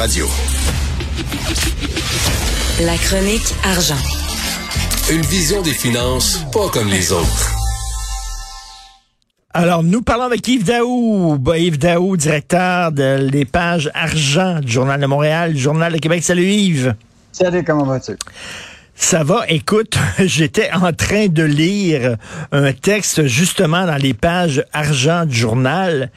Radio. La chronique argent. Une vision des finances pas comme les autres. Alors, nous parlons avec Yves Daou. Bah, Yves Daou, directeur de les pages argent du Journal de Montréal, du Journal de Québec. Salut Yves. Salut, comment vas-tu? Ça va? Écoute, j'étais en train de lire un texte justement dans les pages argent du journal.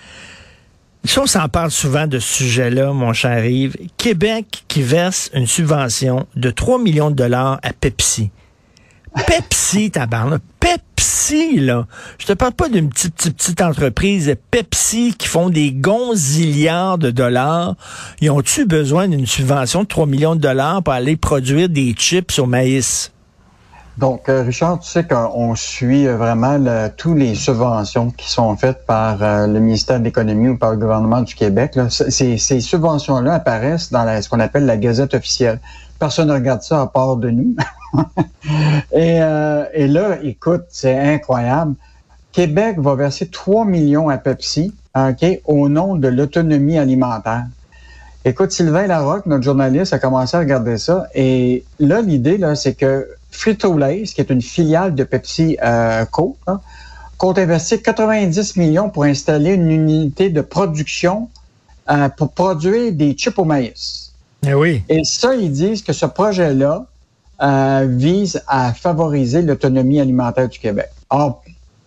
Si on s'en parle souvent de ce sujet-là, mon cher Yves. Québec qui verse une subvention de 3 millions de dollars à Pepsi. Pepsi, tabarnak. Pepsi, là. Je te parle pas d'une petite, petite, petite entreprise. Pepsi qui font des gonzillards de dollars. Ils ont-tu besoin d'une subvention de 3 millions de dollars pour aller produire des chips au maïs? Donc, euh, Richard, tu sais qu'on suit euh, vraiment le, tous les subventions qui sont faites par euh, le ministère de l'Économie ou par le gouvernement du Québec. Là. Ces, ces subventions-là apparaissent dans la, ce qu'on appelle la Gazette officielle. Personne ne regarde ça à part de nous. et, et là, écoute, c'est incroyable. Québec va verser 3 millions à Pepsi ok, au nom de l'autonomie alimentaire. Écoute, Sylvain Larocque, notre journaliste, a commencé à regarder ça. Et là, l'idée, là, c'est que Frito-Lay, qui est une filiale de Pepsi euh, Co, hein, compte investir 90 millions pour installer une unité de production euh, pour produire des chips au maïs. Eh oui. Et ça, ils disent que ce projet-là euh, vise à favoriser l'autonomie alimentaire du Québec. Or,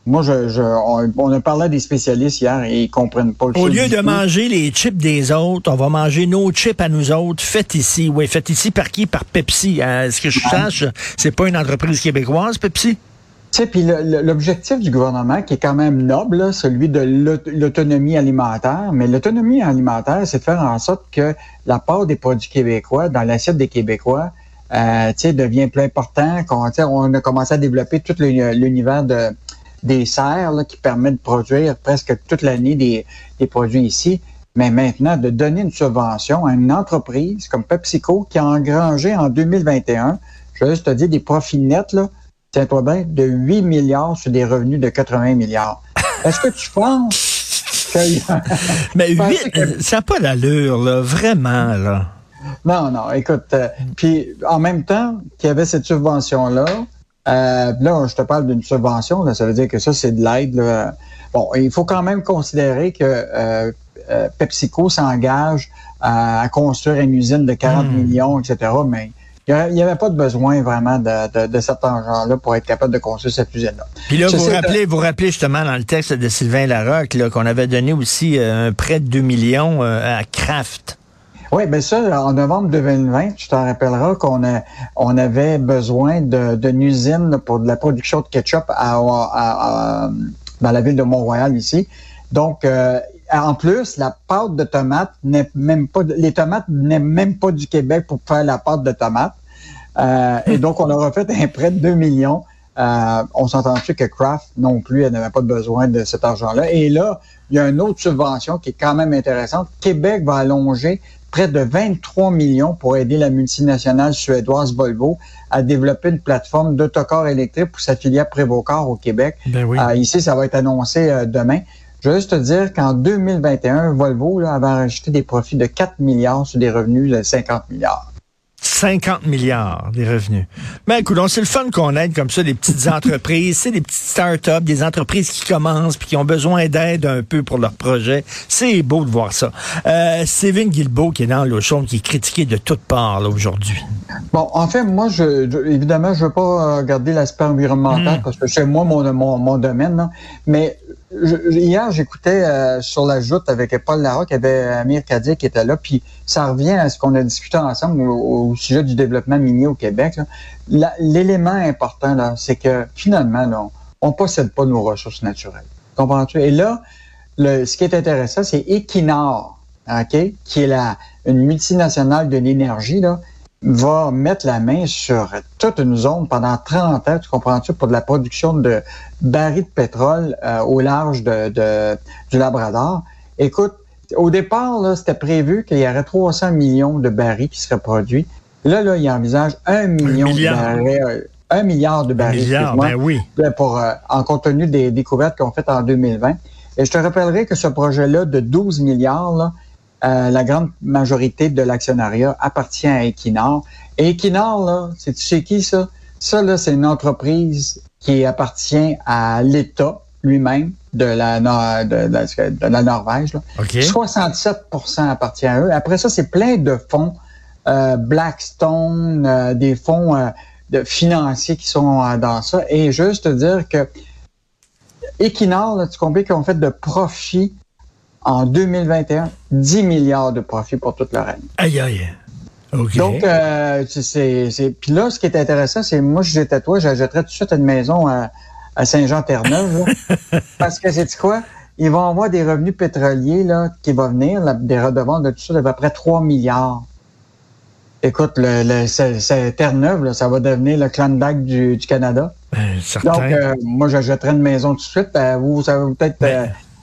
moi, je, je on, a parlé à des spécialistes hier et ils comprennent pas le Au lieu de manger les chips des autres, on va manger nos chips à nous autres, faites ici. Oui, faites ici par qui? Par Pepsi. Est-ce ce que je sache, c'est pas une entreprise québécoise, Pepsi? Tu sais, puis l'objectif du gouvernement, qui est quand même noble, celui de l'autonomie alimentaire, mais l'autonomie alimentaire, c'est de faire en sorte que la part des produits québécois dans l'assiette des Québécois euh, devient plus important. On, on a commencé à développer tout l'univers de des serres qui permettent de produire presque toute l'année des, des, produits ici. Mais maintenant, de donner une subvention à une entreprise comme PepsiCo qui a engrangé en 2021, je vais juste te dire, des profits nets, là, tiens-toi bien, de 8 milliards sur des revenus de 80 milliards. Est-ce que tu penses que... Mais 8, ça n'a pas l'allure, là, vraiment, là. Non, non, écoute, euh, puis en même temps qu'il y avait cette subvention-là, euh, là, je te parle d'une subvention, là, ça veut dire que ça, c'est de l'aide. Bon, il faut quand même considérer que euh, euh PepsiCo s'engage à, construire une usine de 40 hmm. millions, etc., mais il n'y avait pas de besoin vraiment de, de, cet argent-là pour être capable de construire cette usine-là. Puis là, vous vous rappelez, vous rappelez justement dans le texte de Sylvain Larocque qu'on avait donné aussi euh, un prêt de 2 millions à Kraft. Oui, bien ça, en novembre 2020, tu t'en rappelleras qu'on a, on avait besoin d'une usine pour de la production de ketchup à, dans la ville de Mont-Royal ici. Donc, euh, en plus, la pâte de tomate n'est même pas, les tomates n'est même pas du Québec pour faire la pâte de tomate. Euh, et donc, on leur a fait un prêt de 2 millions. Euh, on s'entend-tu que Kraft non plus, elle n'avait pas besoin de cet argent-là? Et là, il y a une autre subvention qui est quand même intéressante. Québec va allonger près de 23 millions pour aider la multinationale suédoise Volvo à développer une plateforme d'autocar électrique pour sa filière Prévocar au Québec. Ben euh, ici, ça va être annoncé euh, demain. Je veux juste te dire qu'en 2021, Volvo là, avait enregistré des profits de 4 milliards sur des revenus de 50 milliards. 50 milliards des revenus. Mais écoute, c'est le fun qu'on aide comme ça des petites entreprises, c'est des petites start-up, des entreprises qui commencent puis qui ont besoin d'aide un peu pour leur projet. C'est beau de voir ça. Euh, Steven Guilbeault qui est dans le show, qui est critiqué de toutes parts aujourd'hui. Bon, en fait, moi, je, évidemment, je veux pas regarder l'aspect environnemental hmm. parce que c'est moi mon, mon, mon domaine, mais hier, j'écoutais euh, sur la joute avec Paul Larocque, il y avait Amir Kadir qui était là, puis ça revient à ce qu'on a discuté ensemble au, sujet du développement minier au Québec. L'élément important, là, c'est que finalement, là, on ne possède pas nos ressources naturelles. Comprends-tu? Et là, le, ce qui est intéressant, c'est Equinor, OK, qui est la, une multinationale de l'énergie, là, va mettre la main sur toute une zone pendant 30 ans, tu comprends-tu, pour de la production de barils de pétrole euh, au large de, du Labrador. Écoute, au départ, c'était prévu qu'il y aurait 300 millions de barils qui seraient produits. Là, là, il envisage un million de barils. Euh, un milliard de barils, milliard, ben oui. pour, euh, en compte tenu des découvertes qu'on fait en 2020. Et je te rappellerai que ce projet-là de 12 milliards, là, euh, la grande majorité de l'actionnariat appartient à Equinor. Et Equinor, là, c'est tu sais qui ça? Ça, là, c'est une entreprise qui appartient à l'État lui-même de la, de, de, la Norvège. Là. 67% appartient à eux. Après ça, c'est plein de fonds, euh, Blackstone, euh, des fonds euh, de financiers qui sont dans ça. Et juste te dire que Equinor, là, tu comprends qu'ils ont fait de profit en 2021, 10 milliards de profit pour toute leur année. Aïe, aïe. Donc, euh, c'est, puis là, ce qui est intéressant, c'est moi, je j'étais toi, j'achèterais tout de suite une maison à, à Saint-Jean-Terre-Neuve, parce que c'est quoi? Ils vont avoir des revenus pétroliers là, qui vont venir, des redevances de tout ça, d'à peu près 3 milliards. Écoute, le, le Terre-Neuve, ça va devenir le Klondike du, du Canada. Ben, Donc, euh, moi, j'achèterais une maison tout de suite. Ben, vous, ça va peut-être...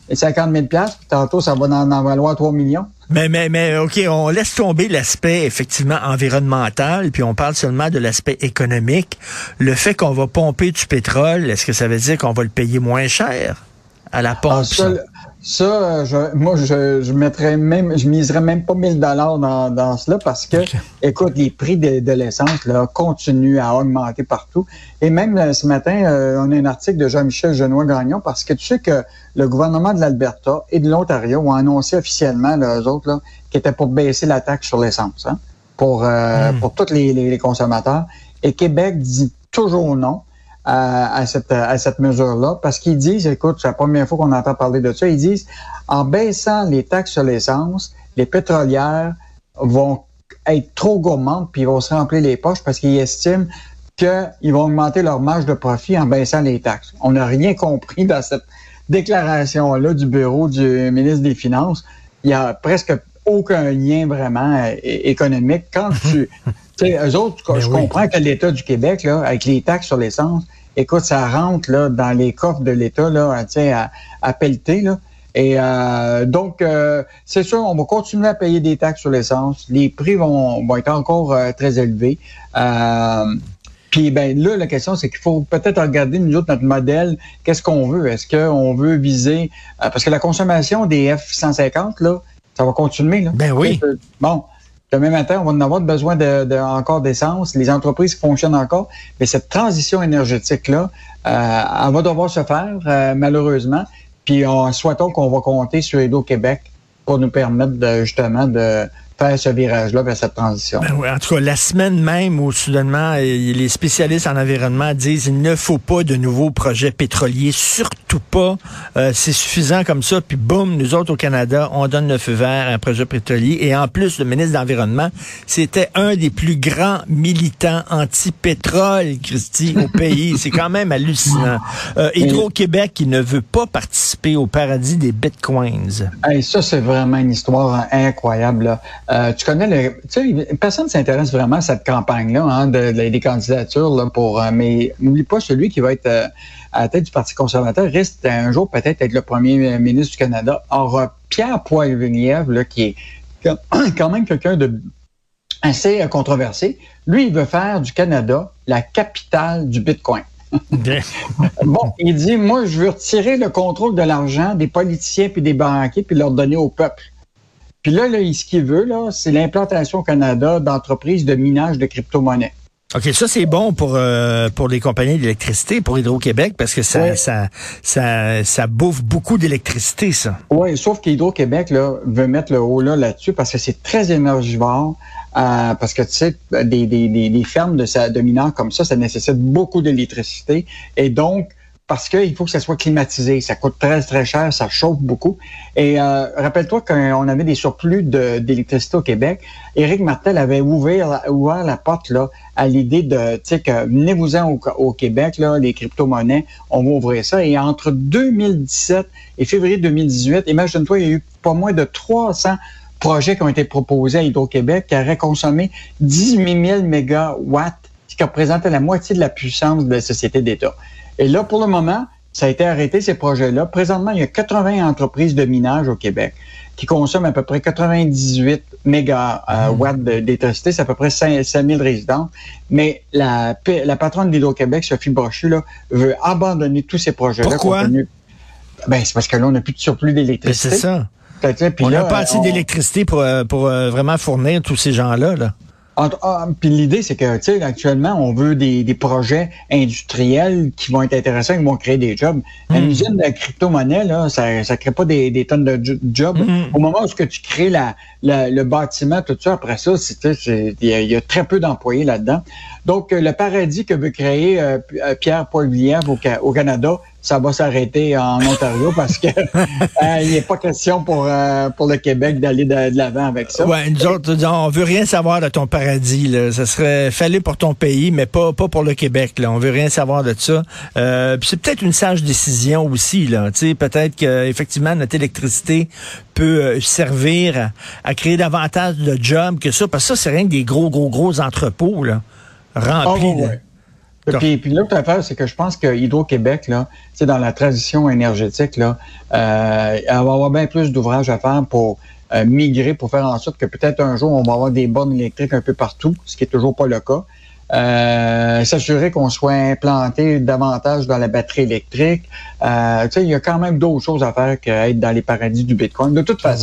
Ben, 50 000 puis tantôt, ça va en, valoir 3 millions. Mais, mais, mais, OK, on laisse tomber l'aspect, effectivement, environnemental, puis on parle seulement de l'aspect économique. Le fait qu'on va pomper du pétrole, est-ce que ça veut dire qu'on va le payer moins cher à la pompe? Ah, ça, je, moi, je, je mettrais même, je miserais même pas 1000 dollars dans, dans cela parce que, écoute, les prix de, de l'essence là continuent à augmenter partout. Et même euh, ce matin, euh, on a un article de Jean-Michel Genois Gagnon parce que tu sais que le gouvernement de l'Alberta et de l'Ontario ont annoncé officiellement, là, eux autres, là, qu'ils étaient pour baisser la taxe sur l'essence, hein, pour euh, hmm. pour tous les, les consommateurs. Et Québec dit toujours non à, cette, à cette mesure-là, parce qu'ils disent, écoute, c'est la première fois qu'on entend parler de ça, ils disent, en baissant les taxes sur l'essence, les pétrolières vont être trop gourmandes, puis ils vont se remplir les poches parce qu'ils estiment qu'ils vont augmenter leur marge de profit en baissant les taxes. On n'a rien compris dans cette déclaration-là du bureau du ministre des Finances. Il y a presque aucun lien vraiment économique. Quand tu sais, eux autres, je comprends que l'État du Québec, là, avec les taxes sur l'essence, écoute, ça rentre là dans les coffres de l'État là, à, à pelleter là. Et euh, donc, euh, c'est sûr, on va continuer à payer des taxes sur l'essence. Les prix vont, vont être encore euh, très élevés. puis ben là, la question, c'est qu'il faut peut-être regarder nous autres notre modèle. Qu'est-ce qu'on veut? Est-ce qu'on veut viser parce que la consommation des F-150 là, ça va continuer là. Ben oui. Bon, Demain matin, on va en avoir besoin de, encore d'essence. Les entreprises fonctionnent encore. Mais cette transition énergétique-là, euh, elle va devoir se faire, euh, malheureusement. Puis on souhaitons qu'on va compter sur Hydro-Québec pour nous permettre de, justement de faire ce virage-là vers cette transition. Ben en tout cas, la semaine même où soudainement les spécialistes en environnement disent il ne faut pas de nouveaux projets pétroliers, surtout pas. Euh, c'est suffisant comme ça. Puis boum, nous autres au Canada, on donne le feu vert à un projet pétrolier. Et en plus, le ministre de l'Environnement, c'était un des plus grands militants anti-pétrole, Christy, au pays. C'est quand même hallucinant. Euh, Hydro-Québec, qui ne veut pas participer au paradis des bitcoins. Hey, ça, c'est vraiment une histoire incroyable. Là. Euh, tu connais le, tu sais, personne ne s'intéresse vraiment à cette campagne-là, hein, de, des candidatures là, pour. Euh, mais n'oublie pas celui qui va être euh, à la tête du Parti conservateur risque un jour peut-être être le premier ministre du Canada. Or, Pierre Poilievre, qui est quand même quelqu'un de assez controversé, lui, il veut faire du Canada la capitale du Bitcoin. bon, il dit, moi, je veux retirer le contrôle de l'argent des politiciens puis des banquiers puis leur donner au peuple. Puis là, là ce qu'il veut, là, c'est l'implantation au Canada d'entreprises de minage de crypto-monnaies. OK, ça c'est bon pour euh, pour les compagnies d'électricité, pour Hydro-Québec, parce que ça, ça, ça, ça bouffe beaucoup d'électricité, ça. Oui, sauf qu'Hydro-Québec là, veut mettre le haut là là-dessus parce que c'est très énergivore. Euh, parce que tu sais, des, des, des, fermes de, de mineurs comme ça, ça nécessite beaucoup d'électricité. Et donc, parce qu'il faut que ça soit climatisé. Ça coûte très, très cher, ça chauffe beaucoup. Et euh, rappelle-toi qu'on avait des surplus d'électricité au Québec. Éric Martel avait ouvert, la porte là, à l'idée de, tu sais, que venez-vous-en au, Québec, là, les crypto-monnaies, on va ouvrir ça. Et entre 2017 et février 2018, imagine-toi, il y a eu pas moins de 300 projets qui ont été proposés à Hydro-Québec qui auraient consommé 18 000 mégawatts, ce qui représentait la moitié de la puissance de la société d'État. Et là, pour le moment, ça a été arrêté, ces projets-là. Présentement, il y a 80 entreprises de minage au Québec qui consomment à peu près 98 mégawatts mmh. d'électricité. C'est à peu près 5, 000 résidents. Mais la, la patronne d'Hydro-Québec, Sophie Brochu, là, veut abandonner tous ces projets-là. Pourquoi? Ben, c'est parce que là, on n'a plus de surplus d'électricité. C'est ça. on n'a pas assez d'électricité pour, pour vraiment fournir tous ces gens-là. Là. Ah, puis l'idée, c'est que, tu sais, actuellement, on veut des, des, projets industriels qui vont être intéressants, qui vont créer des jobs. Mm. Une usine de crypto-monnaie, là, ça ne crée pas des, des, tonnes de jobs. Hmm. Au moment où ce que tu crées la, le bâtiment, tout ça, après ça, il y, a très peu d'employés là-dedans. Donc, le paradis que veut créer euh, euh, Pierre-Paul Villeneuve au, au Canada, ça va s'arrêter en Ontario parce que euh, il n'est pas question pour euh, pour le Québec d'aller de, l'avant avec ça. Ouais, nous autres, on veut rien savoir de ton paradis. Ça serait fallait pour ton pays, mais pas pas pour le Québec. Là. On veut rien savoir de ça. Euh, c'est peut-être une sage décision aussi. Peut-être qu'effectivement notre électricité peut servir à, créer davantage de jobs que ça, parce que ça c'est rien que des gros gros gros entrepôts là remplis. Oh, puis, puis l'autre affaire, c'est que je pense que Hydro-Québec, là, dans la transition énergétique, là, euh, elle va avoir bien plus d'ouvrages à faire pour euh, migrer, pour faire en sorte que peut-être un jour, on va avoir des bornes électriques un peu partout, ce qui est toujours pas le cas. Euh, s'assurer qu'on soit implanté davantage dans la batterie électrique. Euh, il y a quand même d'autres choses à faire qu'être dans les paradis du Bitcoin. De toute ah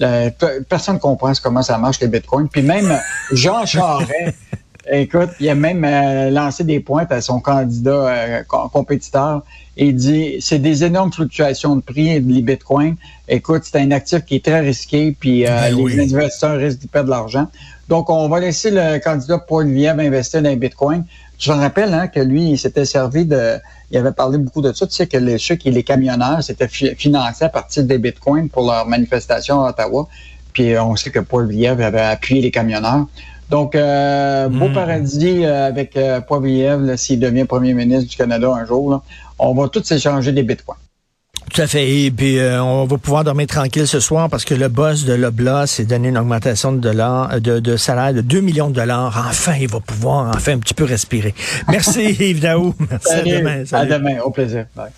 façon, personne ne comprend comment ça marche les Bitcoins. Puis même Jean Charest Écoute, il a même euh, lancé des pointes à son candidat euh, compétiteur et dit c'est des énormes fluctuations de prix des bitcoins. Écoute, c'est un actif qui est très risqué, puis euh, ben les investisseurs risquent de perdre de l'argent. Donc, on va laisser le candidat Paul Liev investir dans les bitcoins. Je me rappelle hein, que lui, il s'était servi de. Il avait parlé beaucoup de ça. Tu sais que les, ceux qui les camionneurs, c'était financé à partir des bitcoins pour leur manifestation à Ottawa. Puis on sait que Paul Liev avait appuyé les camionneurs. Donc, euh, beau hmm. paradis euh, avec euh, Poilievre, s'il devient premier ministre du Canada un jour. on va tous s'échanger des bitcoins. Tout à fait. Et puis, euh, on va pouvoir dormir tranquille ce soir parce que le boss de l'Obla s'est donné une augmentation de, dollars, de, de, salaire de 2 millions de dollars. Enfin, il va pouvoir enfin un petit peu respirer. Merci Yves Daou. Merci à demain. À demain. Au plaisir. Bye.